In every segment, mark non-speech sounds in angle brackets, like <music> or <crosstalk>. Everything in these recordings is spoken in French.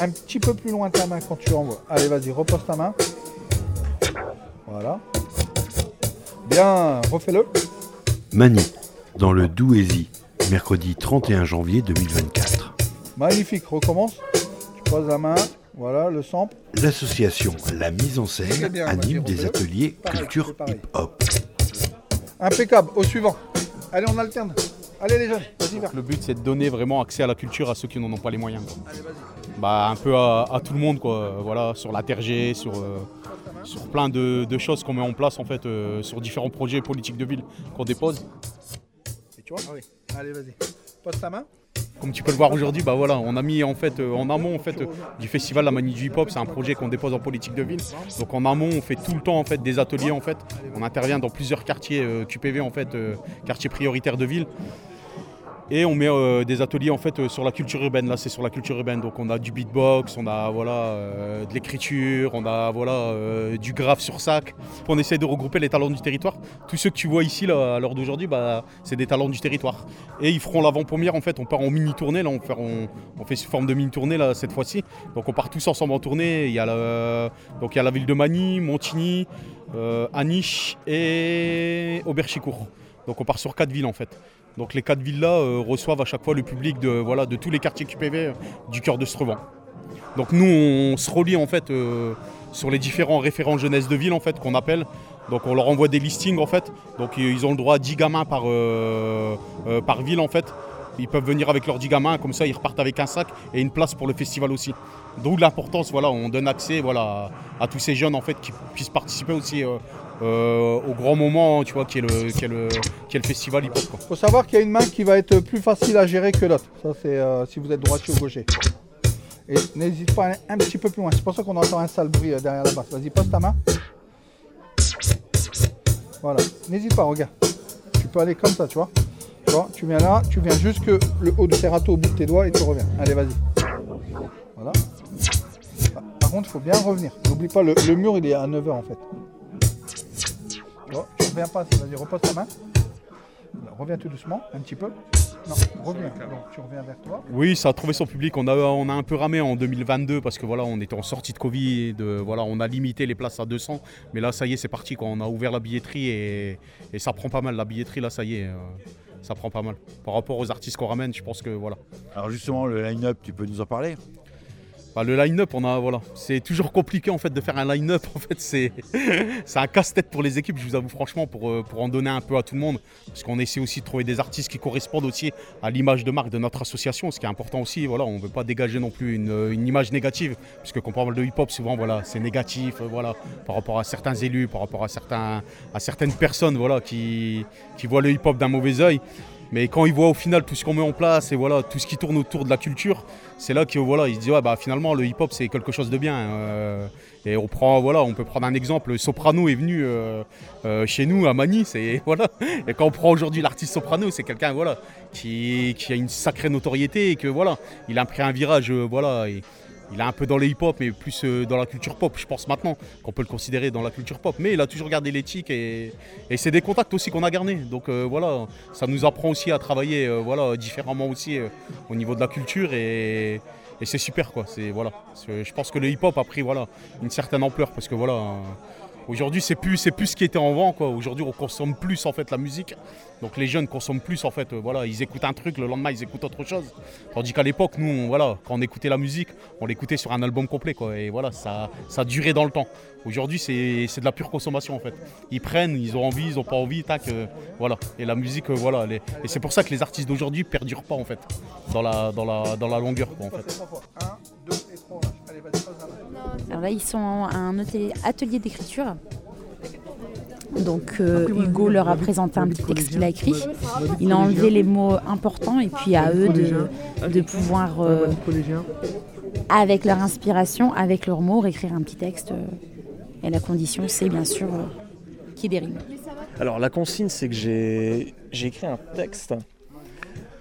un petit peu plus loin ta main quand tu envoies. Allez, vas-y, repose ta main. Voilà. Bien, refais-le. Mani, dans le Douaisis, mercredi 31 janvier 2024. Magnifique, recommence. Tu poses la main, voilà, le sample. L'association La Mise en Scène bien, anime vas-y, des ateliers Pareil, culture hip-hop. Impeccable, au suivant. Allez, on alterne. Allez les jeunes, vas-y. Le but c'est de donner vraiment accès à la culture à ceux qui n'en ont pas les moyens. quoi. Bah, un peu à, à tout le monde, quoi. Voilà, sur la terre G, sur, euh, sur plein de, de choses qu'on met en place en fait, euh, sur différents projets politiques de ville qu'on dépose. Et tu vois Ah oui. Allez, vas-y. Pose ta main. Comme tu peux le voir aujourd'hui, bah voilà, on a mis en fait euh, en amont en fait euh, du festival La Manie du Hip Hop, c'est un projet qu'on dépose en politique de ville. Donc en amont, on fait tout le temps en fait des ateliers en fait. On intervient dans plusieurs quartiers euh, QPV en fait, quartiers prioritaires de ville. Et on met euh, des ateliers en fait euh, sur la culture urbaine. Là, c'est sur la culture urbaine. Donc on a du beatbox, on a voilà euh, de l'écriture, on a voilà du graphe sur sac. On essaie de regrouper les talents du territoire. Tous ceux que tu vois ici à l'heure d'aujourd'hui, bah, c'est des talents du territoire. Et ils feront l'avant-première en fait. On part en mini tournée là. On fait, on, sous forme de mini tournée là cette fois-ci. Donc on part tous ensemble en tournée. Il y a la, donc il y a la ville de Manille, Montigny, Aniche et Auberchicourt. Donc on part sur quatre villes en fait. Donc les quatre villes-là euh, reçoivent à chaque fois le public de, voilà, de tous les quartiers QPV euh, du cœur de Strevent. Donc nous on se relie en fait euh, sur les différents référents jeunesse de ville en fait qu'on appelle. Donc on leur envoie des listings en fait. Donc ils ont le droit à 10 gamins par, par ville en fait. Ils peuvent venir avec leurs 10 gamins, comme ça ils repartent avec un sac et une place pour le festival aussi. D'où l'importance, voilà, on donne accès voilà, à, à tous ces jeunes en fait qui puissent participer aussi euh, au grand moment, tu vois, qui est le, qui est le, qui est le festival quoi. faut savoir qu'il y a une main qui va être plus facile à gérer que l'autre. Ça, c'est euh, si vous êtes droitier ou gaucher. Et n'hésite pas à aller un petit peu plus loin. C'est pour ça qu'on entend un sale bruit euh, derrière la basse. Vas-y, pose ta main. Voilà. N'hésite pas, regarde. Tu peux aller comme ça, tu vois. Tu tu viens là, tu viens jusque le haut du serrato au bout de tes doigts et tu reviens. Allez, vas-y. Voilà. Par contre, il faut bien revenir. N'oublie pas, le, le mur, il est à 9h en fait. Tu reviens pas. Vas-y, repose ta main. Reviens tout doucement, un petit peu. Non, reviens. Donc, tu reviens vers toi. Oui, ça a trouvé son public. On a, on a un peu ramé en 2022 parce que voilà, on était en sortie de Covid. de- voilà, on a limité les places à 200. Mais là, ça y est, c'est parti. Quoi. On a ouvert la billetterie et, et ça prend pas mal. La billetterie, là, ça y est, euh, ça prend pas mal. Par rapport aux artistes qu'on ramène, je pense que voilà. Alors justement, le line-up, tu peux nous en parler? Bah, le line-up, on a voilà, c'est toujours compliqué en fait de faire un line-up. En fait, <laughs> c'est un casse-tête pour les équipes. Je vous avoue franchement pour, euh, pour en donner un peu à tout le monde, parce qu'on essaie aussi de trouver des artistes qui correspondent aussi à l'image de marque de notre association. Ce qui est important aussi, voilà, on veut pas dégager non plus une, une image négative, puisque quand on parle de hip-hop, souvent voilà, c'est négatif, euh, voilà, par rapport à certains élus, par rapport à certains à certaines personnes, voilà, qui qui voient le hip-hop d'un mauvais œil. Mais quand ils voient au final tout ce qu'on met en place et voilà tout ce qui tourne autour de la culture, c'est là qu'ils voilà, se disent bah finalement le hip-hop c'est quelque chose de bien. euh, et on prend voilà, on peut prendre un exemple. Soprano est venu euh, euh, chez nous à Manille, c'est <laughs> voilà. Et quand on prend aujourd'hui l'artiste Soprano, c'est quelqu'un voilà qui, a une sacrée notoriété et que voilà, il a pris un virage voilà. Il est un peu dans le hip-hop, mais plus euh, dans la culture pop, je pense maintenant, qu'on peut le considérer dans la culture pop. Mais il a toujours gardé l'éthique et, c'est des contacts aussi qu'on a gardés. Donc euh, voilà, ça nous apprend aussi à travailler euh, différemment aussi au niveau de la culture et, et c'est super quoi. Voilà, je pense que le hip-hop a pris voilà une certaine ampleur parce que voilà. Aujourd'hui, c'est plus, c'est plus ce qui était en vent. Quoi. Aujourd'hui, on consomme plus en fait la musique. Donc les jeunes consomment plus en fait. euh, voilà, ils écoutent un truc, le lendemain ils écoutent autre chose. Tandis qu'à l'époque, nous, voilà, quand on écoutait la musique, on l'écoutait sur un album complet, quoi. Et voilà, ça, ça durait dans le temps. Aujourd'hui, c'est, de la pure consommation en fait. Ils prennent, ils ont envie, ils ont pas envie, tac, euh, voilà. Et la musique, euh, voilà. Et c'est pour ça que les artistes d'aujourd'hui perdurent pas en fait dans la, dans la, dans la longueur, quoi, en fait. Un, deux Alors là, ils sont à un atelier, d'écriture. Donc euh, Hugo leur a présenté un petit texte qu'il a écrit. Il a enlevé les mots importants et puis à eux de, de pouvoir, euh, avec leur inspiration, avec leurs mots, réécrire un petit texte. euh, Et la condition, c'est bien sûr euh, qu'il y ait des rimes. Alors la consigne, c'est que j'ai j'ai écrit un texte.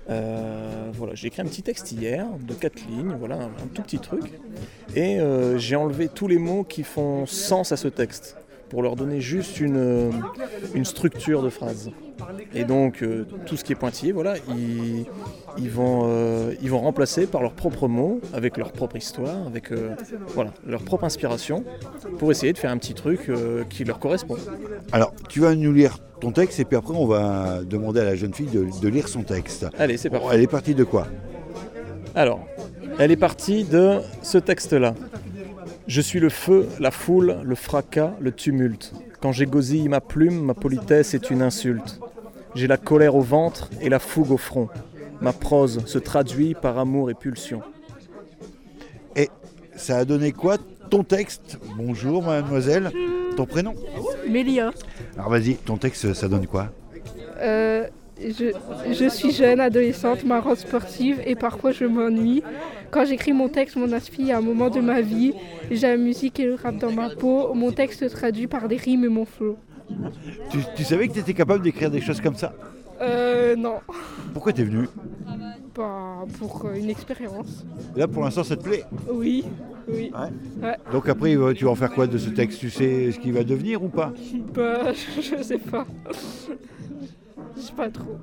Euh, voilà, j'ai écrit un petit texte hier de quatre lignes, voilà, un, tout petit truc. Et euh, j'ai enlevé tous les mots qui font sens à ce texte pour leur donner juste une, euh, une structure de phrase. Et donc euh, tout ce qui est pointillé, voilà, ils, ils vont, euh, ils vont remplacer par leurs propres mots, avec leur propre histoire, avec euh, voilà, leur propre inspiration, pour essayer de faire un petit truc euh, qui leur correspond. Alors, tu vas nous lire ton texte et puis après, on va demander à la jeune fille de, de lire son texte. Allez, c'est Bon, parti. elle est partie de quoi? Alors, elle est partie de ce texte-là. Je suis le feu, la foule, le fracas, le tumulte. Quand j'égosille ma plume, ma politesse est une insulte. J'ai la colère au ventre et la fougue au front. Ma prose se traduit par amour et pulsion. Et ça a donné quoi ton texte? Bonjour mademoiselle, ton prénom? Mélia. Alors vas-y, ton texte ça donne quoi? Euh, je, je suis jeune, adolescente, marrante sportive et parfois je m'ennuie. Quand j'écris mon texte, mon inspire à un moment de ma vie. J'ai la musique et le rap dans ma peau. Mon texte se traduit par des rimes et mon flow. Tu, tu savais que tu étais capable d'écrire des choses comme ça Euh, non. Pourquoi t'es venu Bah, pour euh, une expérience. Là pour l'instant ça te plaît Oui, oui. Donc après euh, tu vas en faire quoi de ce texte? Tu sais ce qu'il va devenir ou pas? Bah, je, <laughs> je sais pas. Je sais pas trop.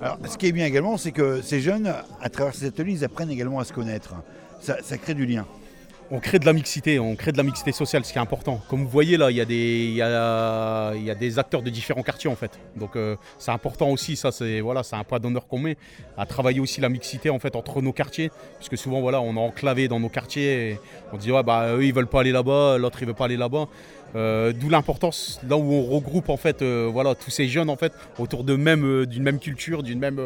Alors ce qui est bien également c'est que ces jeunes, à travers ces ateliers, ils apprennent également à se connaître. Ça, ça crée du lien. On crée de la mixité, on crée de la mixité sociale, ce qui est important. Comme vous voyez là, il y, a des- acteurs de différents quartiers en fait. Donc euh, c'est important aussi, ça c'est voilà, un point d'honneur qu'on met à travailler aussi la mixité en fait entre nos quartiers, puisque souvent voilà, on est enclavé dans nos quartiers. Et on dit ouais bah eux ils veulent pas aller là-bas, l'autre il veut pas aller là-bas. Euh, D'où l'importance là où on regroupe en fait euh, voilà tous ces jeunes en fait autour de même euh, d'une même culture, d'une même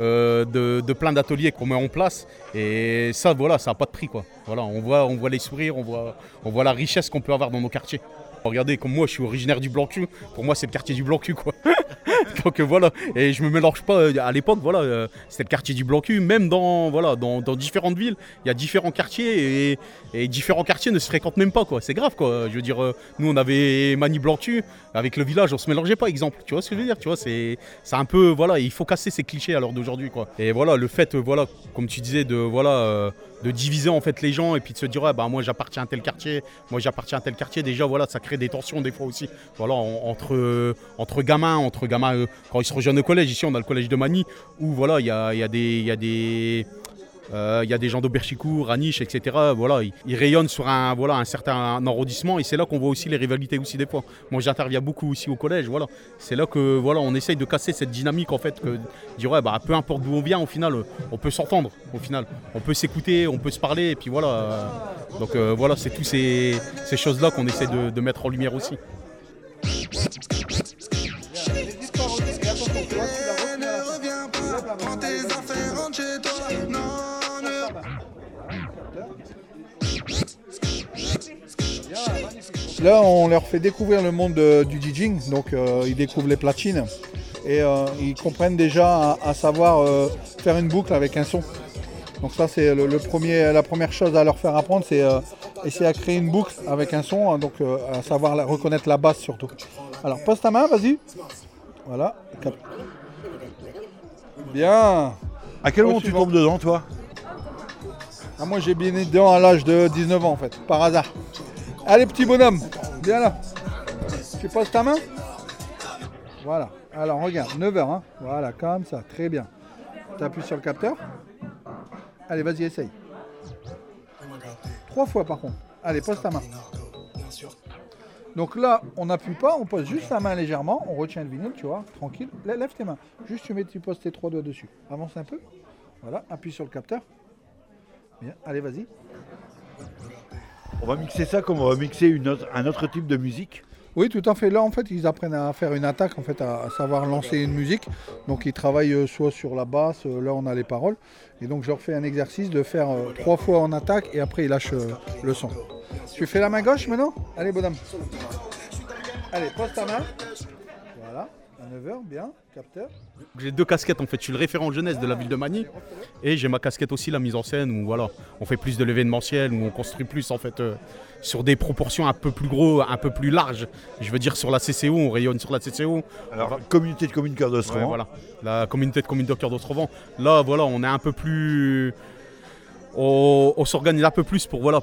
de, de plein d'ateliers qu'on met en place et ça voilà ça n'a pas de prix quoi. Voilà on voit on voit les sourires, on voit on voit la richesse qu'on peut avoir dans nos quartiers. Regardez comme moi je suis originaire du Blanc-Cul, pour moi c'est le quartier du Blanc-Cul quoi. <laughs> Donc euh, voilà. Et je me mélange pas euh, à l'époque voilà euh, c'était le quartier du Blanc-Cul. Même dans voilà dans, dans différentes villes il y a différents quartiers et, différents quartiers ne se fréquentent même pas quoi. C'est grave quoi. Je veux dire nous on avait Mani Blanc-Cul. Avec le village on se mélangeait pas exemple. Tu vois ce que je veux dire? Tu vois c'est un peu voilà il faut casser ces clichés à l'heure d'aujourd'hui quoi. Et voilà le fait voilà comme tu disais de voilà de diviser en fait les gens et puis de se dire bah moi j'appartiens à tel quartier. Moi j'appartiens à tel quartier. Déjà voilà ça crée des tensions des fois aussi. Voilà en- entre euh, entre gamins entre gamins euh, quand ils se rejoignent au collège. Ici on a le collège de Mani où voilà il y a, y a des il y a des euh, il y a des gens d'Auberchicourt, à etc. Voilà, ils, rayonnent sur un, voilà, un certain arrondissement et c'est là qu'on voit aussi les rivalités aussi des fois. Moi j'interviens beaucoup aussi au collège, voilà. C'est là que voilà, on essaye de casser cette dynamique en fait, que dire bah, peu importe d'où on vient, au final, euh, on peut s'entendre, au final. On peut s'écouter, on peut se parler, et puis voilà. euh, donc voilà, c'est tous ces, ces choses-là qu'on essaie de mettre en lumière aussi. Là, on leur fait découvrir le monde euh, du DJing, donc euh, ils découvrent les platines et euh, ils comprennent déjà à, à savoir euh, faire une boucle avec un son. Donc ça, c'est le, le premier, la première chose à leur faire apprendre, c'est essayer à créer une boucle avec un son, hein, donc à savoir la- reconnaître la basse surtout. Alors pose ta main, vas-y. Voilà. Bien. À quel Au moment tu tombes dedans toi? Ah, moi j'ai bien été dedans à l'âge de 19 ans en fait, par hasard. Allez petit bonhomme, viens là. Tu poses ta main? Voilà. Alors regarde, 9h, hein. Voilà, comme ça, très bien. Tu appuies sur le capteur. Allez, vas-y, essaye. Trois fois par contre. Allez, pose ta main. Donc là, on n'appuie pas, on pose juste la main légèrement, on retient le vinyle, tu vois, tranquille. Lè- Lève tes mains. Juste tu mets, tu poses tes trois doigts dessus. Avance un peu. Voilà, appuie sur le capteur. Bien, allez, vas-y. On va mixer ça comme on va mixer un autre type de musique. Oui, tout à fait. Là, en fait, ils apprennent à faire une attaque, en fait, à, savoir lancer une musique. Donc, ils travaillent euh, soit sur la basse, euh, là, on a les paroles. Et donc, je leur fais un exercice de faire euh, trois fois en attaque et après, ils lâchent le son. Tu fais la main gauche maintenant? Allez, bonhomme. Allez, pose ta main. Voilà, à 9h, bien, capteur. J'ai deux casquettes en fait. Je suis le référent jeunesse de la ville de Magny et j'ai ma casquette aussi la mise en scène où voilà, on fait plus de l'événementiel, où on construit plus en fait euh, sur des proportions un peu plus gros, un peu plus larges. Je veux dire sur la CCO, on rayonne sur la CCO. Alors, communauté de communes cœur de Ouais, voilà. La communauté de communes de cœur d'Austrovent. Là, voilà, on est un peu plus. On, on s'organise un peu plus pour, voilà,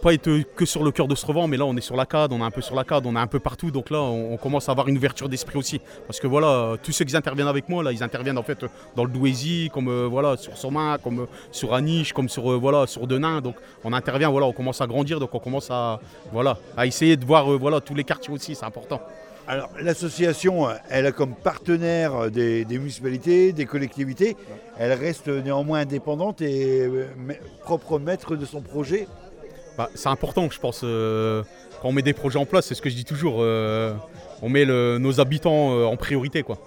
pas, être que sur le cœur de Srevan, mais là on est sur la CAD, on est un peu sur la CAD, on est un peu partout, donc là on, commence à avoir une ouverture d'esprit aussi. Parce que voilà, tous ceux qui interviennent avec moi, là, ils interviennent en fait dans le Douaisis, comme euh, voilà, sur Somain, comme euh, sur Aniche, comme sur, euh, voilà, sur Denain. Donc on intervient, voilà, on commence à grandir, donc on commence à, voilà, à essayer de voir voilà, tous les quartiers aussi, c'est important. Alors, l'association, elle a comme partenaire des, municipalités, des collectivités. Elle reste néanmoins indépendante et propre maître de son projet. Bah, c'est important, je pense, euh, quand on met des projets en place, c'est ce que je dis toujours, euh, on met nos habitants euh, en priorité. Quoi.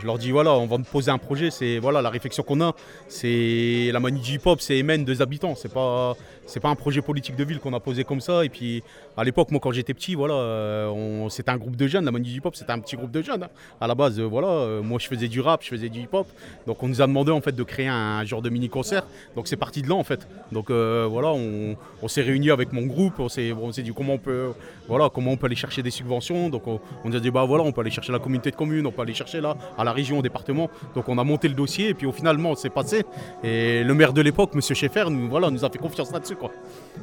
Je leur dis, voilà, on va poser un projet, c'est voilà, la réflexion qu'on a, c'est la manie du hip-hop, c'est émène des habitants, c'est pas, c'est pas un projet politique de ville qu'on a posé comme ça. Et puis, à l'époque, moi, quand j'étais petit, voilà, euh, c'était un groupe de jeunes, la manie du hip-hop, c'était un petit groupe de jeunes. hein. À la base, euh, voilà, euh, moi, je faisais du rap, je faisais du hip-hop, donc on nous a demandé, en fait, de créer un genre de mini-concert, donc c'est parti de là, en fait. Donc, voilà, on, s'est réunis avec mon groupe, on s'est, dit comment on peut, voilà, comment on peut aller chercher des subventions. Donc on, on nous a dit bah voilà, on peut aller chercher la communauté de communes, on peut aller chercher là, à la région, au département. Donc on a monté le dossier et puis au finalement c'est passé. Et le maire de l'époque, Monsieur Schaeffer, nous, voilà, nous a fait confiance là-dessus quoi.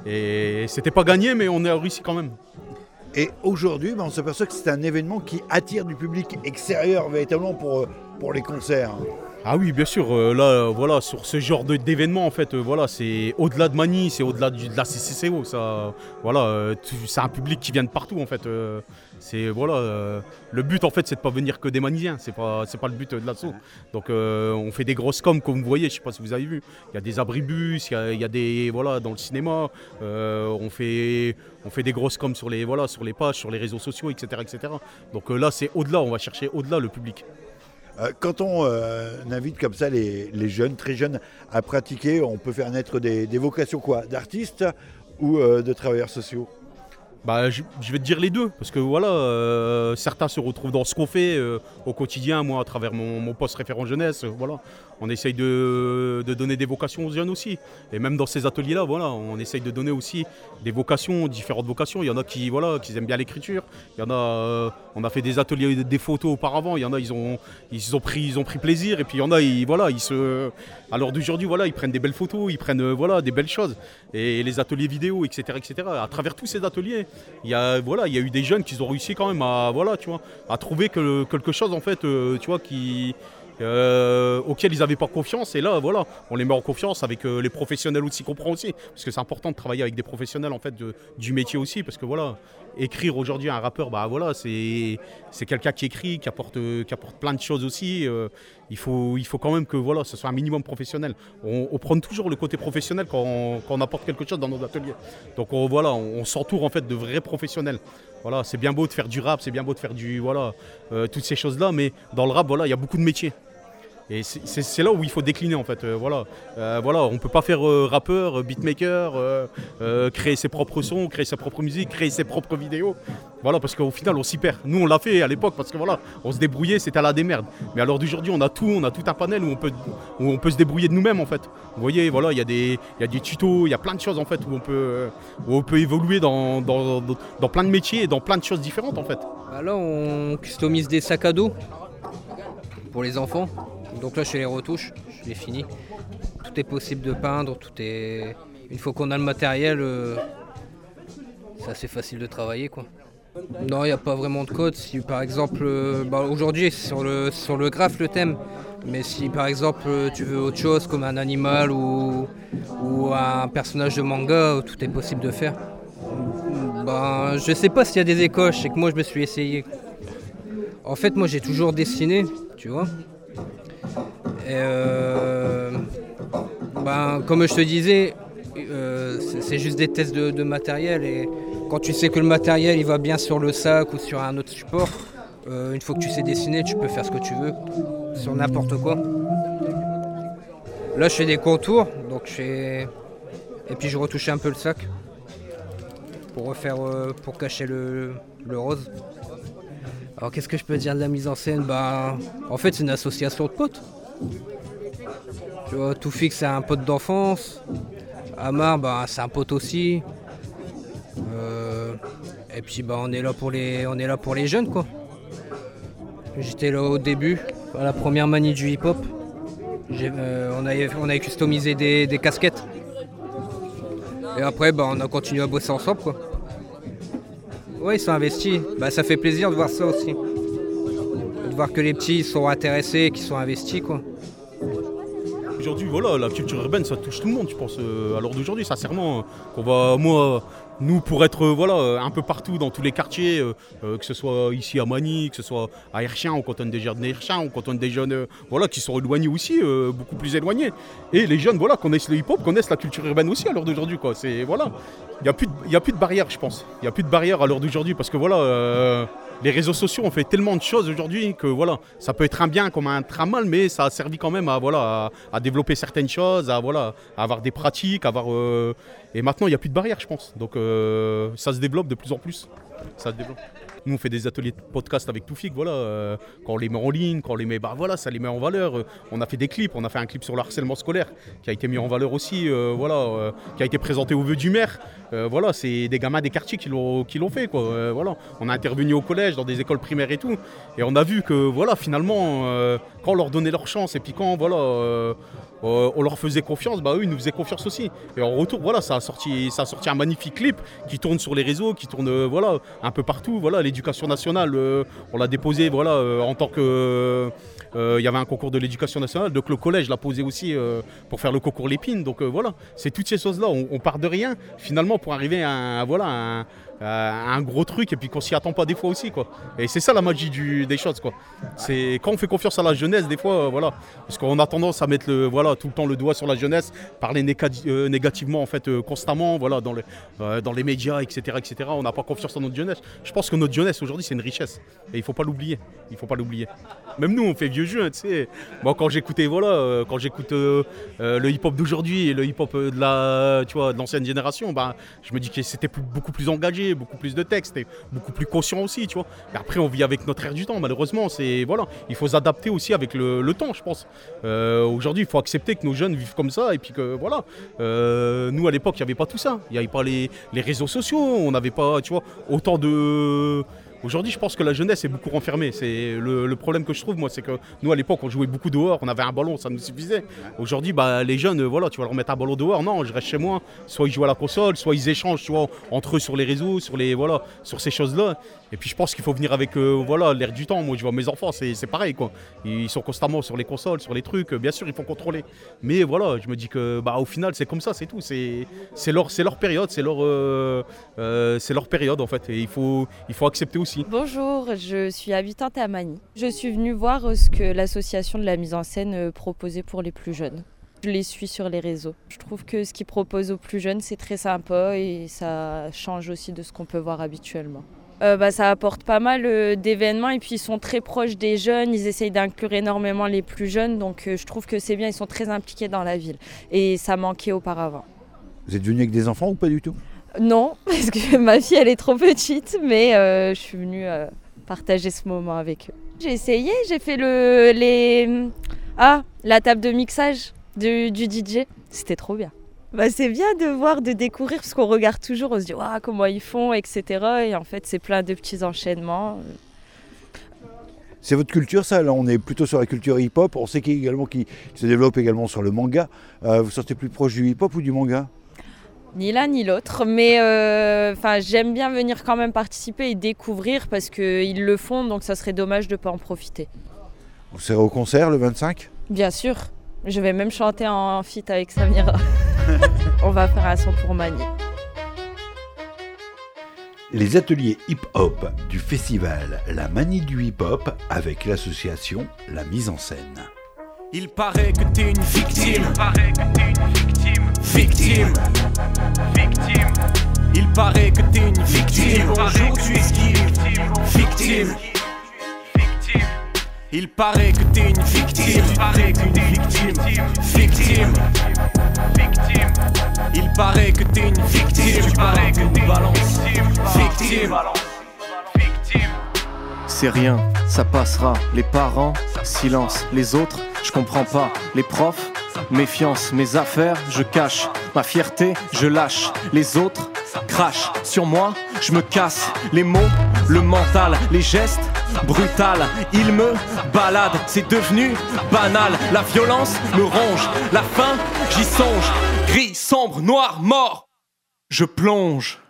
Et c'était pas gagné, mais on a réussi quand même. Et aujourd'hui, ben, on s'aperçoit que c'est un événement qui attire du public extérieur véritablement pour, euh, pour les concerts. Ah oui, bien sûr. euh, là, euh, voilà, sur ce genre d'événement, en fait, euh, voilà, c'est au-delà de Mani, c'est au-delà de la CCCO. Ça, voilà, euh, c'est un public qui vient de partout, en fait. C'est voilà, euh, le but, en fait, c'est de pas venir que des Manisiens. C'est pas, c'est pas le but de l'assaut. Donc, euh, on fait des grosses coms, comme vous voyez. Je sais pas si vous avez vu. Il y a des abribus, il y a, des, voilà, dans le cinéma. euh, on fait, on fait des grosses coms sur les, voilà, sur les pages, sur les réseaux sociaux, etc., etc. Donc là, c'est au-delà. On va chercher au-delà le public. Quand on invite comme ça les, jeunes, très jeunes, à pratiquer, on peut faire naître des, vocations quoi D'artistes ou de travailleurs sociaux? Bah, je, vais te dire les deux, parce que voilà, euh, certains se retrouvent dans ce qu'on fait euh, au quotidien, moi à travers mon, poste référent jeunesse, euh, voilà, on essaye de, de donner des vocations aux jeunes aussi, et même dans ces ateliers-là, voilà, on essaye de donner aussi des vocations, différentes vocations. Il y en a qui, voilà, qui aiment bien l'écriture, il y en a, on a fait des ateliers des photos auparavant, il y en a ils ont, ils ont pris, ils ont pris plaisir, et puis il y en a, ils, voilà, ils se, à l'heure d'aujourd'hui, voilà, ils prennent des belles photos, ils prennent, voilà, des belles choses, et les ateliers vidéo, etc., etc. À travers tous ces ateliers, il y a, voilà, il y a eu des jeunes qui ont réussi quand même à, voilà, tu vois, à trouver que, quelque chose en fait, euh, euh, auquel ils n'avaient pas confiance. Et là, voilà, on les met en confiance avec euh, les professionnels aussi qu'on prend aussi, parce que c'est important de travailler avec des professionnels en fait du métier aussi, parce que voilà, écrire aujourd'hui un rappeur, bah voilà, c'est quelqu'un qui écrit, qui apporte, qui apporte plein de choses aussi. euh, il faut, il faut quand même que voilà, ce soit un minimum professionnel. On, prend toujours le côté professionnel quand on, apporte quelque chose dans nos ateliers. Donc on, voilà, on, s'entoure en fait de vrais professionnels. Voilà, c'est bien beau de faire du rap, c'est bien beau de faire du voilà, euh, toutes ces choses-là, mais dans le rap, voilà, il y a beaucoup de métiers. Et c'est- là où il faut décliner en fait. euh, voilà, Euh, voilà, on peut pas faire euh, rappeur, euh, beatmaker, créer ses propres sons, créer sa propre musique, créer ses propres vidéos. Voilà, parce qu'au final, on s'y perd. Nous, on l'a fait à l'époque parce que voilà, on se débrouillait, c'était à la démerde. Mais à l'heure d'aujourd'hui, on a tout, on a tout un panel où on peut, où on peut se débrouiller de nous-mêmes en fait. Vous voyez, voilà, il y a des, y a des tutos, il y a plein de choses en fait où on peut, où on peut évoluer dans- dans plein de métiers et dans plein de choses différentes en fait. Bah là, on customise des sacs à dos pour les enfants. Donc là, je fais les retouches, je les finis. Tout est possible de peindre, tout est. Une fois qu'on a le matériel, euh, c'est assez facile de travailler. Non, il n'y a pas vraiment de code. Si par exemple, euh, bah, aujourd'hui c'est sur le, sur le graphe le thème, mais si par exemple euh, tu veux autre chose comme un animal ou, un personnage de manga, tout est possible de faire. Ben, je sais pas s'il y a des écoles, je sais que moi je me suis essayé. En fait, moi j'ai toujours dessiné, tu vois. Euh, ben, comme je te disais, euh, c'est juste des tests de, matériel et quand tu sais que le matériel il va bien sur le sac ou sur un autre support, euh, une fois que tu sais dessiner, tu peux faire ce que tu veux sur n'importe quoi. Là, je fais des contours, donc je fais et puis je retouche un peu le sac pour refaire, euh, pour cacher le, rose. Alors qu'est-ce que je peux dire de la mise en scène? Bah, en fait, c'est une association de potes. Tu vois, tout fixe, c'est un pote d'enfance. Amar, bah, c'est un pote aussi. Euh, et puis, bah, on est là pour les, on est là pour les jeunes, quoi. J'étais là au début, à la première manie du hip-hop. Euh, on, avait, on customisé des, des casquettes. Et après, bah, on a continué à bosser ensemble. Quoi. Ouais, ils sont investis. Ça fait plaisir de voir ça aussi. Voir que les petits sont intéressés, qu'ils sont investis. Quoi. Aujourd'hui, voilà, la culture urbaine, ça touche tout le monde, je pense. euh, à l'heure d'aujourd'hui, sincèrement, euh, qu'on va, moi, nous, pour être, euh, voilà, un peu partout dans tous les quartiers, que ce soit ici à Magny, que ce soit à Herchien, on cantonne des jeunes d'Herchien, on cantonne des jeunes, voilà, qui sont éloignés aussi, beaucoup plus éloignés. Et les jeunes, voilà, connaissent le hip-hop, connaissent la culture urbaine aussi à l'heure d'aujourd'hui, voilà, il n'y a plus de, a plus de barrière, je pense. Il n'y a plus de barrière à l'heure d'aujourd'hui, parce que voilà. Les réseaux sociaux ont fait tellement de choses aujourd'hui que voilà, ça peut être un bien comme un, un mal, mais ça a servi quand même à, voilà, à, développer certaines choses, à, voilà, avoir des pratiques, avoir, euh, et maintenant il n'y a plus de barrière, je pense. Donc euh, ça se développe de plus en plus. Ça se développe. Nous on fait des ateliers de podcast avec Toufik, voilà, euh, quand on les met en ligne, quand on les met, bah voilà, ça les met en valeur. Euh, on a fait des clips, on a fait un clip sur le harcèlement scolaire qui a été mis en valeur aussi, euh, voilà, qui a été présenté au vœu du maire. Voilà, c'est des gamins des quartiers qui l'ont qui l'ont fait, quoi. Voilà, on a intervenu au collège, dans des écoles primaires et tout, et on a vu que voilà, finalement, quand on leur donnait leur chance et puis quand voilà. Euh, on leur faisait confiance, bah eux ils nous faisaient confiance aussi. Et en retour, voilà, ça a sorti, ça a un magnifique clip qui tourne sur les réseaux, qui tourne, euh, voilà, un peu partout. Voilà, l'éducation nationale, euh, on l'a déposé, voilà, en tant que, il y avait un concours de l'éducation nationale, donc le collège l'a posé aussi pour faire le concours Lépine. Donc voilà, c'est toutes ces choses-là. On, part de rien finalement pour arriver à, un, voilà, à un gros truc et puis qu'on s'y attend pas des fois aussi, quoi. Et c'est ça la magie des choses, quoi. C'est quand on fait confiance à la jeunesse, des fois, euh, voilà, parce qu'on a tendance à mettre le, voilà, tout le temps le doigt sur la jeunesse, parler euh, négativement en fait euh, constamment, voilà, dans les, euh, dans les médias, etc., etc. On n'a pas confiance en notre jeunesse. Je pense que notre jeunesse aujourd'hui c'est une richesse et il faut pas l'oublier. Il faut pas l'oublier. Même nous on fait vieux jeu, hein, tu sais. Moi quand j'écoutais voilà, euh, quand j'écoute euh, euh, le hip-hop d'aujourd'hui et le hip-hop euh, de la, tu vois, de l'ancienne génération, bah, je me dis que c'était beaucoup plus engagé, beaucoup plus de textes et beaucoup plus conscient aussi, tu vois. Et après on vit avec notre ère du temps, malheureusement. C'est voilà, il faut s'adapter aussi avec le, le temps, je pense. Euh, aujourd'hui il faut accepter que nos jeunes vivent comme ça et puis que voilà. Euh, nous à l'époque il n'y avait pas tout ça, il n'y avait pas les, les réseaux sociaux, on n'avait pas, tu vois, autant de Aujourd'hui, je pense que la jeunesse est beaucoup renfermée. C'est le, problème que je trouve, moi, c'est que nous, à l'époque, on jouait beaucoup dehors, on avait un ballon, ça nous suffisait. Aujourd'hui, bah, les jeunes, euh, voilà, tu vas leur mettre un ballon dehors. Non, je reste chez moi. Soit ils jouent à la console, soit ils échangent, entre eux sur les réseaux, sur les, voilà, sur ces choses-là. Et puis, je pense qu'il faut venir avec, euh, voilà, l'air du temps. Moi, je vois mes enfants, c'est pareil, quoi. Ils sont constamment sur les consoles, sur les trucs. Bien sûr, il faut contrôler. Mais voilà, je me dis que, bah, au final, c'est comme ça, c'est tout. C'est leur, c'est leur période, c'est leur, euh, euh, leur période, en fait. Et il faut, il faut accepter aussi. Bonjour, je suis habitante à Magny. Je suis venue voir ce que l'association de la mise en scène proposait pour les plus jeunes. Je les suis sur les réseaux. Je trouve que ce qu'ils proposent aux plus jeunes, c'est très sympa et ça change aussi de ce qu'on peut voir habituellement. Euh, bah, ça apporte pas mal euh, d'événements et puis ils sont très proches des jeunes, ils essayent d'inclure énormément les plus jeunes, donc euh, je trouve que c'est bien, ils sont très impliqués dans la ville. Et ça manquait auparavant. Vous êtes venu avec des enfants ou pas du tout? Non, <laughs> parce que ma fille elle est trop petite, mais je suis venue partager ce moment avec eux. J'ai essayé, j'ai fait le les ah la table de mixage du, du DJ, c'était trop bien. Bah, c'est bien de voir, de découvrir, parce qu'on regarde toujours, on se dit Waouh, comment ils font, etc. Et en fait, c'est plein de petits enchaînements. C'est votre culture, ça? Là, on est plutôt sur la culture hip-hop. On sait qu'il y a également qui se développe également sur le manga. Euh, vous sortez plus proche du hip-hop ou du manga? Ni l'un ni l'autre, mais euh, enfin j'aime bien venir quand même participer et découvrir parce qu'ils le font, donc ça serait dommage de ne pas en profiter. Vous serez au concert le 25 Bien sûr, je vais même chanter en feat avec Samira. <laughs> <laughs> On va faire un son pour Mani. Les ateliers hip-hop du festival La Manie du hip-hop avec l'association La Mise en Scène. Il paraît que t'es une victime. Victime. Victime. Il paraît que t'es une victime. Aujourd'hui, victime. Il paraît que t'es une victime. Victime. Victime. Il paraît que t'es une victime. Tu paraît que t'es balance. Victime. C'est rien, ça passera. Les parents, silence. Les autres, je comprends pas. Les profs, méfiance. Mes affaires, je cache. Ma fierté, je lâche. Les autres, crachent. Sur moi, je me casse. Les mots, le mental, les gestes, brutal. Ils me baladent, c'est devenu banal. La violence me ronge. La faim, j'y songe. Gris, sombre, noir, mort. Je plonge.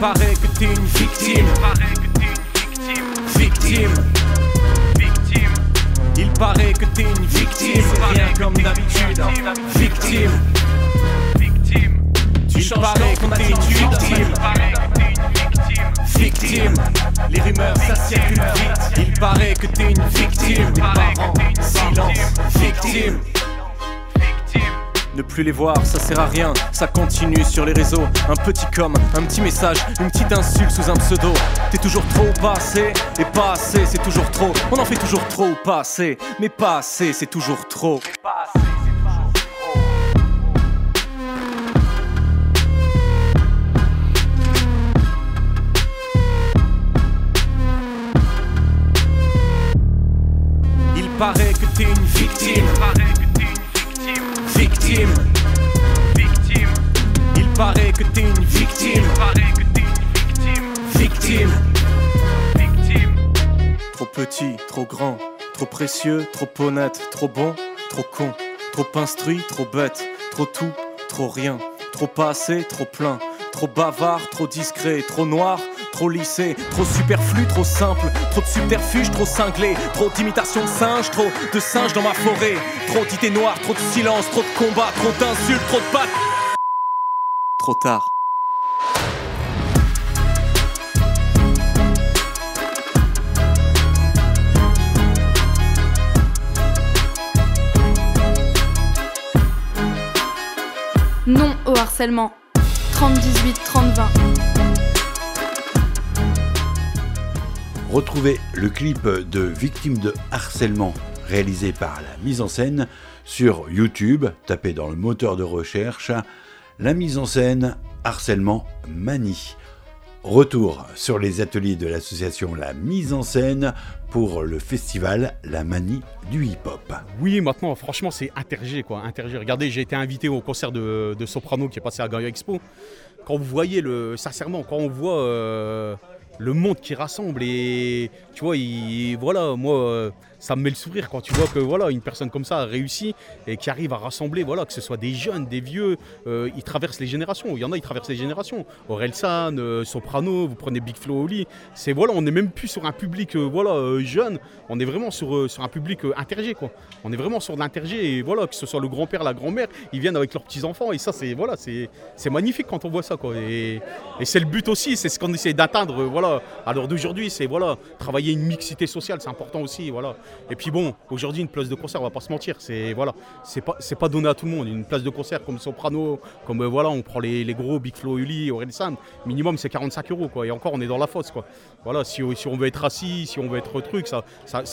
Paraît que t'es une victime. Victime. Il paraît que t'es une victime. Rien comme d'habitude. Victime. Il paraît que t'es une victime. Victime. Les rumeurs ça circule vite. Il paraît que t'es une victime. Les parents, silence. Victime. Ne plus les voir, ça sert à rien, ça continue sur les réseaux. Un petit com, un petit message, une petite insulte sous un pseudo. T'es toujours trop pas assez, et pas assez, c'est toujours trop. On en fait toujours trop ou pas assez, mais pas assez, c'est toujours trop. Il paraît que t'es une victime. Victime. Il paraît que t'es une victime. Victime. Trop petit, trop grand, trop précieux, trop honnête, trop bon, trop con, trop instruit, trop bête, trop tout, trop rien, trop pas assez, trop plein, trop bavard, trop discret, trop noir, trop lissé, trop superflu, trop simple, trop de subterfuge, trop cinglé, trop d'imitation de singe, trop de singes dans ma forêt, trop d'idées noires, trop de silence, trop de combats, trop d'insultes, trop de bacs. Trop tard. Non au harcèlement. 30 Retrouvez le clip de Victime de harcèlement réalisé par la mise en scène sur YouTube. Tapez dans le moteur de recherche la mise en scène harcèlement manie. Retour sur les ateliers de l'association La Mise en scène pour le festival La Manie du hip-hop. Oui, maintenant, franchement, c'est intergé, quoi. Intergé. Regardez, j'ai été invité au concert de, de Soprano qui est passé à Gaia Expo. Quand vous voyez le, sincèrement, quand on voit euh, le monde qui rassemble et tu vois, il, voilà, moi, euh, ça me met le sourire quand tu vois que voilà, une personne comme ça a réussi et qui arrive à rassembler, voilà, que ce soit des jeunes, des vieux, euh, ils traversent les générations. Il y en a, ils traversent les générations. Orelsan, euh, Soprano, vous prenez Big Flo Oli. C'est voilà, on n'est même plus sur un public euh, voilà euh, jeune. On est vraiment sur, sur un public intergé. On est vraiment sur de l'intergé et voilà, que ce soit le grand-père, la grand-mère, ils viennent avec leurs petits enfants et ça c'est voilà, c'est magnifique quand on voit ça quoi. Et, c'est le but aussi, c'est ce qu'on essaie d'atteindre. voilà, à l'heure d'aujourd'hui, c'est voilà, travailler une mixité sociale, c'est important aussi. Voilà. Et puis bon, aujourd'hui, une place de concert, on va pas se mentir, c'est voilà, c'est pas, pas donné à tout le monde. Une place de concert comme Soprano, comme euh, voilà, on prend les, gros Big Flo, Uli, Orelsan, minimum c'est 45 euros quoi. Et encore, on est dans la fosse quoi. Voilà, si, on veut être assis, si on veut être truc, ça,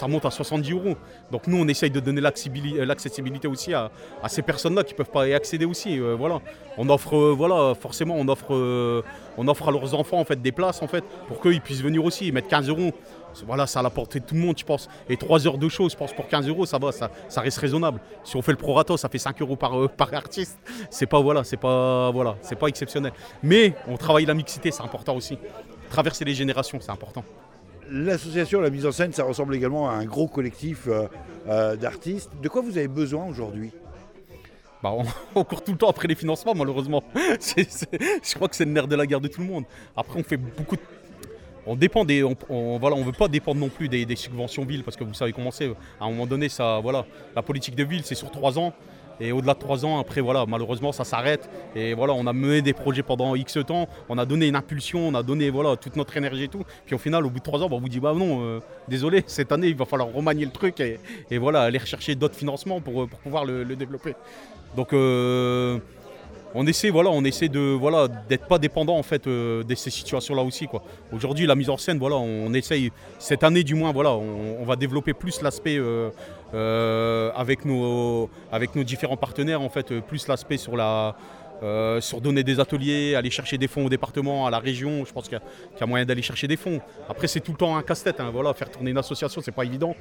monte à 70 euros. Donc nous, on essaye de donner euh, l'accessibilité aussi à, ces personnes-là qui peuvent pas y accéder aussi. euh, voilà, on offre, voilà, forcément, on offre, on offre à leurs enfants en fait des places en fait pour qu'ils puissent venir aussi, mettre 15 euros. Voilà, ça à la portée de tout le monde, je pense. Et 3 heures de show, je pense, pour 15 euros, ça va, ça, ça reste raisonnable. Si on fait le prorata, ça fait 5 euros par, euh, par artiste. C'est pas, voilà, c'est pas, voilà, c'est pas exceptionnel. Mais on travaille la mixité, c'est important aussi. Traverser les générations, c'est important. L'association La Mise en Scène, ça ressemble également à un gros collectif euh, euh, d'artistes. De quoi vous avez besoin aujourd'hui? Bah, on, <laughs> on court tout le temps après les financements, malheureusement. <laughs> Je crois que c'est le nerf de la guerre de tout le monde. Après, on fait beaucoup de. On dépend. On, voilà, veut pas dépendre non plus des, subventions villes, parce que vous savez comment c'est. À un moment donné, ça, voilà, la politique de ville, c'est sur trois ans. Et au-delà de trois ans, après, voilà, malheureusement, ça s'arrête. Et voilà, on a mené des projets pendant X temps. On a donné une impulsion, on a donné voilà, toute notre énergie et tout. Puis au final, au bout de trois ans, bah, on vous dit, bah non, euh, désolé, <laughs> cette année, il va falloir remanier le truc et, voilà, aller rechercher d'autres financements pour, euh, pouvoir le, le développer. Donc, euh, on essaie, voilà, on essaie de, voilà, d'être pas dépendant en fait euh, de ces situations-là aussi, quoi. Aujourd'hui, la mise en scène, voilà, on essaye cette année du moins, voilà, on, va développer plus l'aspect euh, euh, avec nos, différents partenaires, en fait, plus l'aspect sur la, donner des ateliers, aller chercher des fonds au département, à la région. Je pense qu'il y, a- qu'il y a moyen d'aller chercher des fonds. Après, c'est tout le temps un casse-tête, hein, voilà, faire tourner une association, c'est pas évident.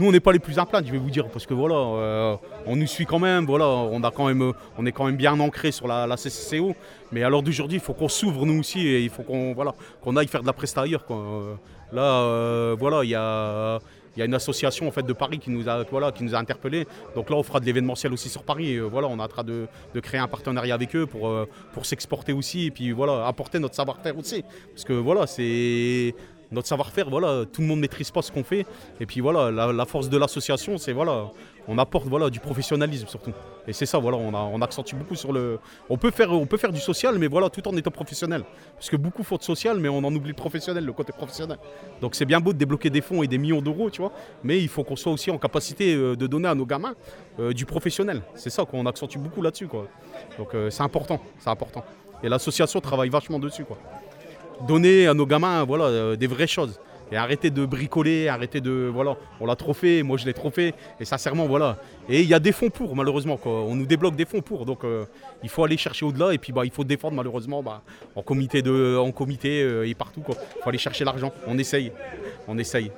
Nous, on n'est pas les plus à je vais vous dire, parce que voilà, euh, on nous suit quand même, voilà, a même, on est quand même bien ancré sur la, la CCCO. Mais à l'heure d'aujourd'hui, il faut qu'on s'ouvre nous aussi et il faut qu'on aille faire de la presta ailleurs. Euh, Là, euh, voilà, il y a. A une association en fait de Paris qui nous a voilà qui nous a interpellés. Donc là on fera de l'événementiel aussi sur Paris. Euh, voilà, on train de, de créer un partenariat avec eux pour, euh, pour s'exporter aussi et puis voilà apporter notre savoir-faire aussi. Parce que voilà c'est notre savoir-faire, voilà, tout le monde ne maîtrise pas ce qu'on fait. Et puis voilà, la, force de l'association, c'est voilà, on apporte voilà du professionnalisme surtout. Et c'est ça, voilà, on accentue beaucoup sur le. On peut faire, on peut faire du social, mais voilà, tout en étant professionnel. Parce que beaucoup font de social, mais on en oublie le professionnel, le côté professionnel. Donc c'est bien beau de débloquer des fonds et des millions d'euros, tu vois, mais il faut qu'on soit aussi en capacité euh, de donner à nos gamins euh, du professionnel. C'est ça qu'on accentue beaucoup là-dessus, quoi. Donc euh, c'est important, c'est important. Et l'association travaille vachement dessus, quoi donner à nos gamins euh, des vraies choses. Et arrêter de bricoler, arrêter de. Voilà, on l'a trop fait, moi je l'ai trop fait. Et sincèrement, voilà. Et il y a des fonds pour, malheureusement. On nous débloque des fonds pour. Donc euh, il faut aller chercher au-delà. Et puis bah, il faut défendre, malheureusement, bah, en comité, de, en comité euh, et partout. Il faut aller chercher l'argent. On essaye. On essaye.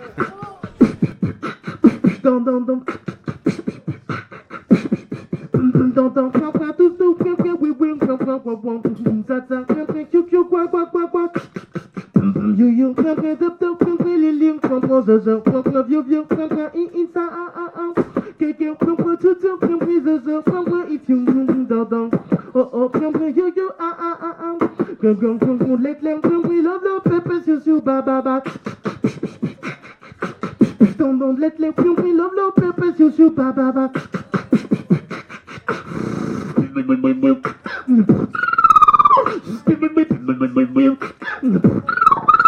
You you can play the the can play the lim can pose the the can play you you can play in in sa a a a can can can play to to can play the the can play if you you you da da oh oh can play you you a a a a can can can can let let can play love love peppers you you ba ba ba don't don't let let can play love love peppers you you ba ba ba Thank you.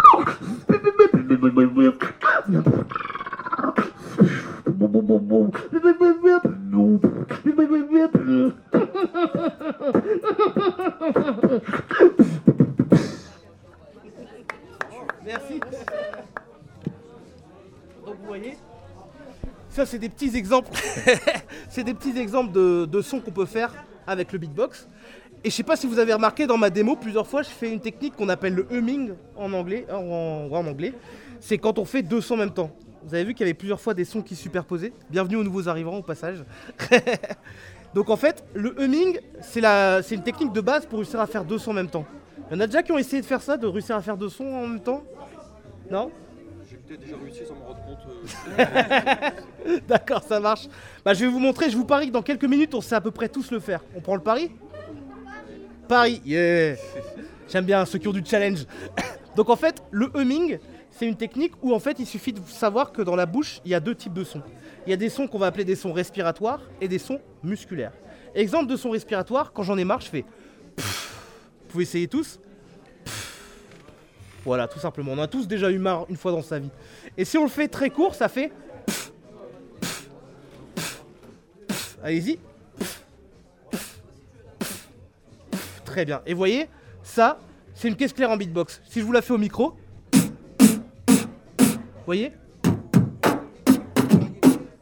Merci. Donc vous voyez, ça c'est des petits exemples. <laughs> c'est des petits exemples de, de sons qu'on peut faire avec le beatbox. Et je sais pas si vous avez remarqué dans ma démo, plusieurs fois je fais une technique qu'on appelle le humming en anglais. En, anglais. C'est quand on fait deux sons en même temps. Vous avez vu qu'il y avait plusieurs fois des sons qui se superposaient. Bienvenue aux nouveaux arrivants au passage. <laughs> Donc en fait, le humming, c'est la- c'est une technique de base pour réussir à faire deux sons en même temps. Il y en a déjà qui ont essayé de faire ça, de réussir à faire deux sons en même temps? Non? J'ai peut-être déjà réussi sans me rendre compte. euh, <laughs> D'accord, ça marche. Bah, je vais vous montrer, je vous parie que dans quelques minutes, on sait à peu près tous le faire. On prend le pari? Pari, yeah J'aime bien ceux qui ont du challenge. <coughs> Donc en fait, le humming, c'est une technique où en fait, il suffit de savoir que dans la bouche, il y a deux types de sons. Il y a des sons qu'on va appeler des sons respiratoires et des sons musculaires. Exemple de son respiratoire, quand j'en ai marre, je fais... Vous pouvez essayer tous Voilà, tout simplement. On a tous déjà eu marre une fois dans sa vie. Et si on le fait très court, ça fait... Allez-y. Très bien. Et vous voyez, ça, c'est une caisse claire en beatbox. Si je vous la fais au micro. Vous voyez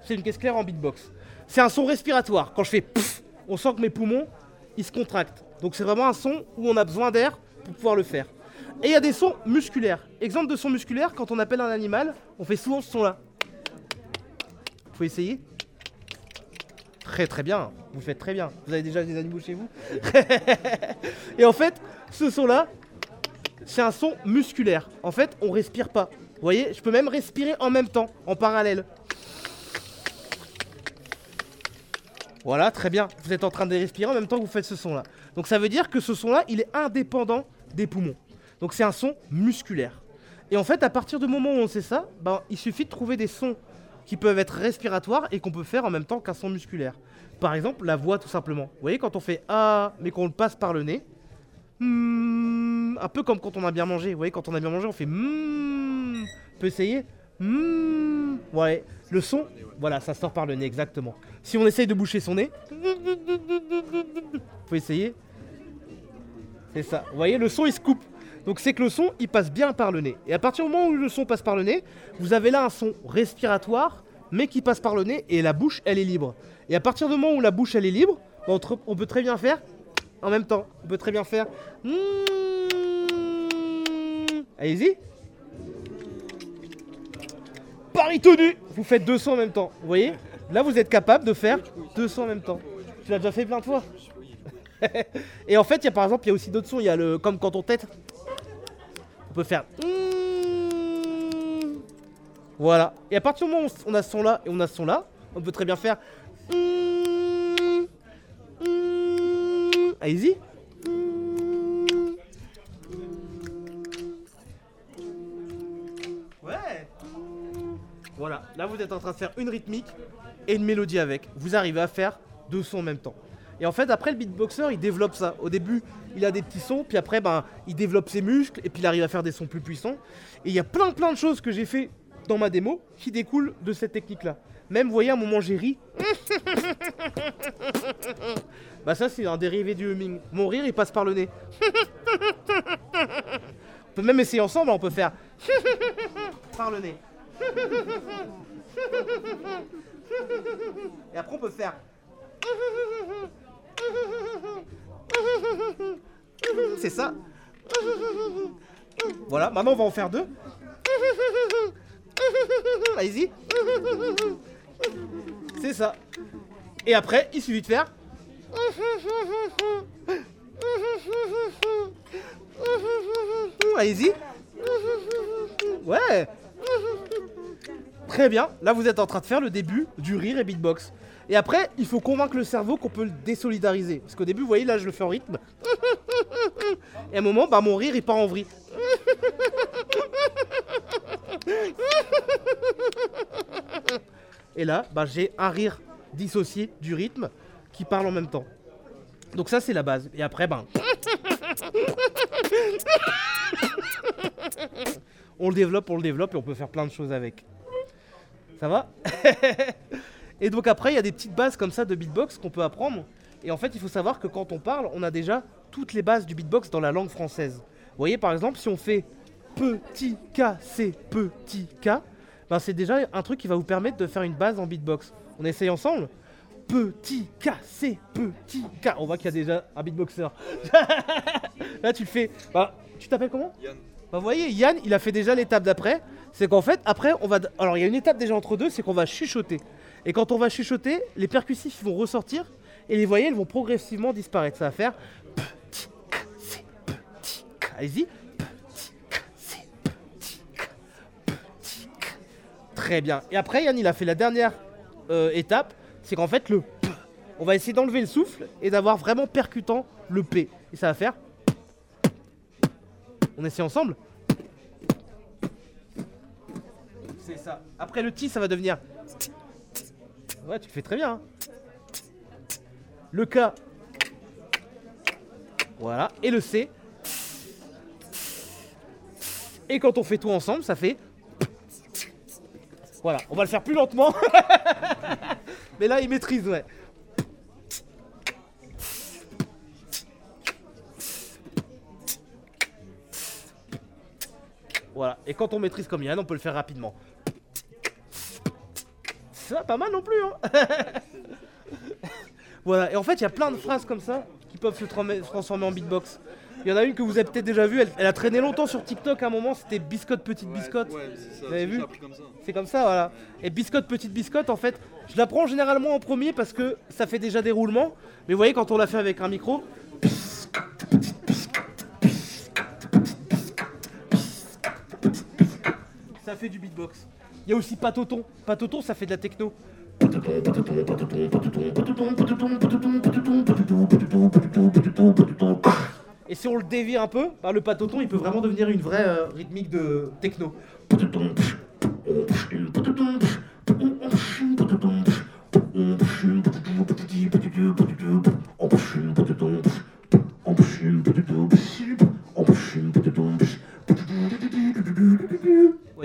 C'est une caisse claire en beatbox. C'est un son respiratoire. Quand je fais on sent que mes poumons, ils se contractent. Donc c'est vraiment un son où on a besoin d'air pour pouvoir le faire. Et il y a des sons musculaires. Exemple de son musculaire, quand on appelle un animal, on fait souvent ce son-là. Faut essayer Très très bien, vous faites très bien. Vous avez déjà des animaux chez vous <laughs> Et en fait, ce son-là, c'est un son musculaire. En fait, on respire pas. Vous voyez, je peux même respirer en même temps, en parallèle. Voilà, très bien. Vous êtes en train de respirer en même temps que vous faites ce son-là. Donc ça veut dire que ce son-là, il est indépendant des poumons. Donc c'est un son musculaire. Et en fait, à partir du moment où on sait ça, ben, il suffit de trouver des sons qui peuvent être respiratoires et qu'on peut faire en même temps qu'un son musculaire. Par exemple, la voix tout simplement. Vous voyez, quand on fait Ah, mais qu'on le passe par le nez, hmm, un peu comme quand on a bien mangé. Vous voyez, quand on a bien mangé, on fait hmm. On peut essayer Hmm. Ouais, le son, voilà, ça sort par le nez, exactement. Si on essaye de boucher son nez, faut essayer. C'est ça. Vous voyez, le son il se coupe. Donc c'est que le son il passe bien par le nez. Et à partir du moment où le son passe par le nez, vous avez là un son respiratoire, mais qui passe par le nez et la bouche elle est libre. Et à partir du moment où la bouche elle est libre, on, peut très bien faire en même temps. On peut très bien faire. Allez-y. Paris tenu vous faites deux sons en même temps. Vous voyez? Là, vous êtes capable de faire deux sons en même temps. Tu l'as déjà fait plein de fois. <laughs> Et en fait, il y a par exemple, il y a aussi d'autres sons. Il y a le comme quand on tête. On peut faire. Voilà. Et à partir du moment où on a ce son là et on a ce son là, on peut très bien faire. Allez-y. Ouais. Voilà. Là, vous êtes en train de faire une rythmique et une mélodie avec. Vous arrivez à faire deux sons en même temps. Et en fait, après, le beatboxer, il développe ça. Au début, il a des petits sons, puis après, ben, il développe ses muscles, et puis il arrive à faire des sons plus puissants. Et il y a plein, plein de choses que j'ai fait dans ma démo qui découlent de cette technique-là. Même, vous voyez, à un moment, j'ai ri. <laughs> bah ça, c'est un dérivé du humming. Mon rire, il passe par le nez. <laughs> on peut même essayer ensemble, on peut faire <laughs> par le nez. Et après, on peut faire c'est ça. Voilà, maintenant on va en faire deux. Allez-y. C'est ça. Et après, il suffit de faire. Allez-y. Ouais. Très bien. Là, vous êtes en train de faire le début du rire et beatbox. Et après, il faut convaincre le cerveau qu'on peut le désolidariser. Parce qu'au début, vous voyez, là, je le fais en rythme. Et à un moment, bah, mon rire, il part en vrille. Et là, bah, j'ai un rire dissocié du rythme qui parle en même temps. Donc ça, c'est la base. Et après, ben... on le développe, on le développe et on peut faire plein de choses avec. Ça va? <laughs> Et donc après, il y a des petites bases comme ça de beatbox qu'on peut apprendre. Et en fait, il faut savoir que quand on parle, on a déjà toutes les bases du beatbox dans la langue française. Vous voyez, par exemple, si on fait petit K, c'est petit K, ben c'est déjà un truc qui va vous permettre de faire une base en beatbox. On essaye ensemble Petit K, c'est petit K. On voit qu'il y a déjà un beatboxer. <laughs> Là, tu le fais. Bah, tu t'appelles comment? Yann. Bah, vous voyez, Yann, il a fait déjà l'étape d'après. C'est qu'en fait, après, on va. Alors, il y a une étape déjà entre deux, c'est qu'on va chuchoter. Et quand on va chuchoter, les percussifs vont ressortir et les voyelles vont progressivement disparaître. Ça va faire. Allez-y. Très bien. Et après, Yann, il a fait la dernière euh, étape, c'est qu'en fait, le P, <clears throat> on va essayer d'enlever le souffle et d'avoir vraiment percutant le P. Et ça va faire. <clears throat> On essaie ensemble C'est ça. Après le T, ça va devenir. Ouais, tu le fais très bien. hein. Le K. Voilà. Et le C. Et quand on fait tout ensemble, ça fait. Voilà, on va le faire plus lentement. <laughs> Mais là, il maîtrise, ouais. Voilà, et quand on maîtrise comme Yann, on peut le faire rapidement. C'est pas mal non plus, hein <laughs> Voilà, et en fait, il y a plein de phrases comme ça qui peuvent se transformer en beatbox. Il y en a une que vous avez peut-être déjà vue, elle, elle a traîné longtemps sur TikTok à un moment, c'était Biscotte Petite Biscotte. ouais, ça, vous avez vu ça. C'est comme ça, voilà. Et Biscotte Petite Biscotte, en fait, je la prends généralement en premier parce que ça fait déjà des roulements. Mais vous voyez, quand on l'a fait avec un micro, ça fait du beatbox. Il y a aussi Patoton. Patoton, ça fait de la techno. Et si on le dévie un peu, bah, le patoton il peut vraiment devenir une vraie euh, rythmique de techno.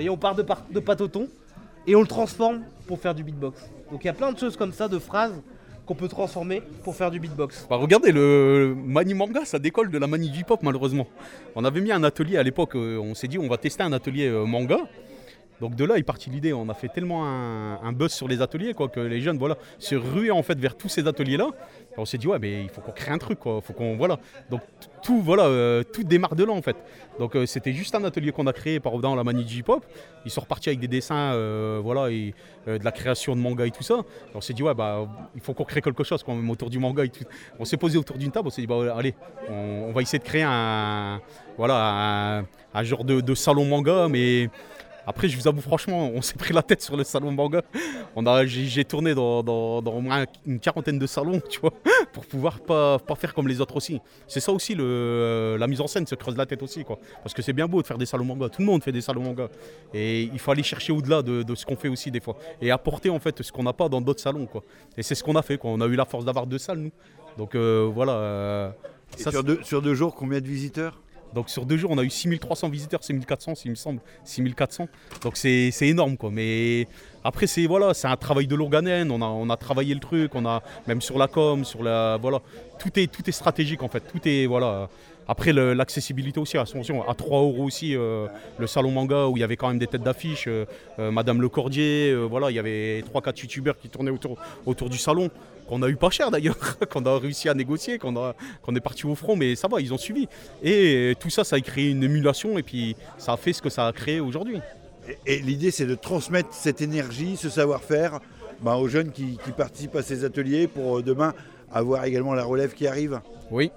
Voyez, on part de, patoton et on le transforme pour faire du beatbox. Donc il y a plein de choses comme ça, de phrases qu'on peut transformer pour faire du beatbox. Bah regardez, le Mani Manga, ça décolle de la Mani J-Pop malheureusement. On avait mis un atelier à l'époque, euh, on s'est dit on va tester un atelier euh, manga. Donc de là est partie l'idée. On a fait tellement un, buzz sur les ateliers quoi, que les jeunes voilà, se ruaient en fait vers tous ces ateliers-là. On s'est dit ouais mais il faut qu'on crée un truc. Faut qu'on voilà. Donc tout voilà, euh, tout démarre de là en fait. Donc euh, c'était juste un atelier qu'on a créé par dans la manie hip-hop. Ils sont repartis avec des dessins euh, voilà de la création de manga et tout ça. On s'est dit ouais bah il faut qu'on crée quelque chose quand même autour du manga. On s'est posé autour d'une table. On s'est dit bah allez on, va essayer de créer un voilà un, un genre de, de salon manga mais après, je vous avoue franchement, on s'est pris la tête sur le salon manga. On a, j'ai, j'ai tourné dans, dans- dans au moins une quarantaine de salons, tu vois, pour pouvoir pas, pas faire comme les autres aussi. C'est ça aussi, le, la mise en scène se creuse la tête aussi, quoi. Parce que c'est bien beau de faire des salons manga. Tout le monde fait des salons manga. Et il faut aller chercher au-delà de, de ce qu'on fait aussi des fois. Et apporter en fait ce qu'on n'a pas dans d'autres salons, quoi. Et c'est ce qu'on a fait, quoi. On a eu la force d'avoir deux salles, nous. Donc euh, voilà. euh, Et ça, sur, c'est- deux, sur deux jours, combien de visiteurs? Donc sur deux jours, on a eu 6300 visiteurs, 6400 s'il me semble, 6400. Donc c'est énorme quoi. Mais après c'est voilà, c'est un travail de longue. On a, on a travaillé le truc, on a même sur la com, sur la voilà, tout est tout est stratégique en fait. Tout est voilà. Après l'accessibilité aussi, attention, à 3 euros aussi, euh, le salon manga où il y avait quand même des têtes d'affiche, euh, euh, Madame Le Cordier, voilà, il y avait 3-4 youtubeurs qui tournaient autour, autour du salon, qu'on a eu pas cher d'ailleurs, <laughs> qu'on a réussi à négocier, qu'on est parti au front, mais ça va, ils ont suivi. Et tout ça, ça a créé une émulation et puis ça a fait ce que ça a créé aujourd'hui. Et, et l'idée, c'est de transmettre cette énergie, ce savoir-faire ben, aux jeunes qui, qui participent à ces ateliers pour demain avoir également la relève qui arrive. Oui.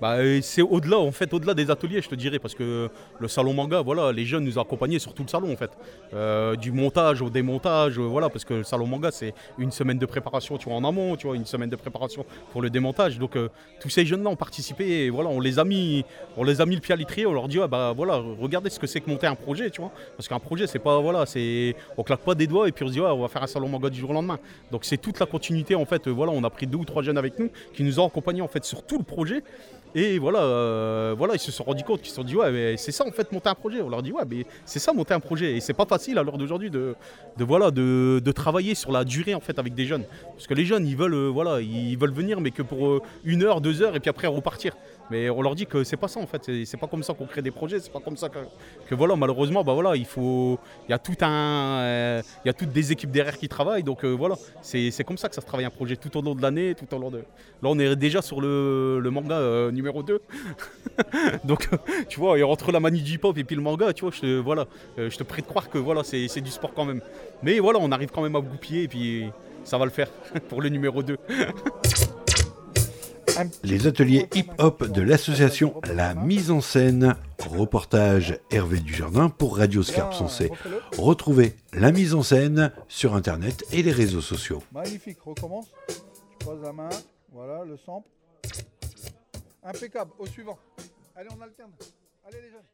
Bah, c'est au-delà, en fait, au-delà des ateliers, je te dirais, parce que le salon manga, voilà, les jeunes nous ont accompagnés sur tout le salon, en fait. Euh, du montage au démontage, euh, voilà, parce que le salon manga, c'est une semaine de préparation, tu vois, en amont, tu vois, une semaine de préparation pour le démontage. Donc, euh, tous ces jeunes-là ont participé, voilà, on les a mis, on les a mis le pied à l'étrier, on leur dit, ah, bah, voilà, regardez ce que c'est que monter un projet, tu vois. Parce qu'un projet, c'est pas, voilà, c'est, on claque pas des doigts et puis on se dit, on va faire un salon manga du jour au lendemain. Donc, c'est toute la continuité, en fait, voilà, on a pris deux ou trois jeunes avec nous qui nous ont accompagnés, en fait, sur tout le projet. Et voilà, euh, voilà, ils se sont rendus compte, qu'ils se sont dit ouais, mais c'est ça en fait monter un projet. On leur dit ouais, mais c'est ça monter un projet. Et c'est pas facile à l'heure d'aujourd'hui de, de voilà, de, de travailler sur la durée en fait avec des jeunes. Parce que les jeunes, ils veulent euh, voilà, ils veulent venir, mais que pour euh, une heure, deux heures, et puis après repartir. Mais on leur dit que c'est pas ça en fait. C'est- pas comme ça qu'on crée des projets. C'est pas comme ça que, voilà, malheureusement, bah voilà, il faut, il y a tout un, il y a toutes des équipes derrière qui travaillent. Donc voilà, c'est comme ça que ça se travaille un projet tout au long de l'année, tout au long de. Là, on est déjà sur le, le manga euh, numéro 2. <laughs> Donc, euh, tu vois, et entre la manie du hip-hop et puis le manga, tu vois, je te, voilà, euh, je te prie de croire que voilà, c'est c'est du sport quand même. Mais voilà, on arrive quand même à goupiller et puis ça va le faire <laughs> pour le numéro 2. <laughs> Les ateliers hip-hop de l'association La Mise en Scène. Reportage Hervé Dujardin pour Radio Scarpe Sensé. Retrouvez La Mise en Scène sur Internet et les réseaux sociaux. Magnifique, recommence. Tu poses la main, voilà, le sample. Impeccable, au suivant. Allez, on alterne. Allez les jeunes.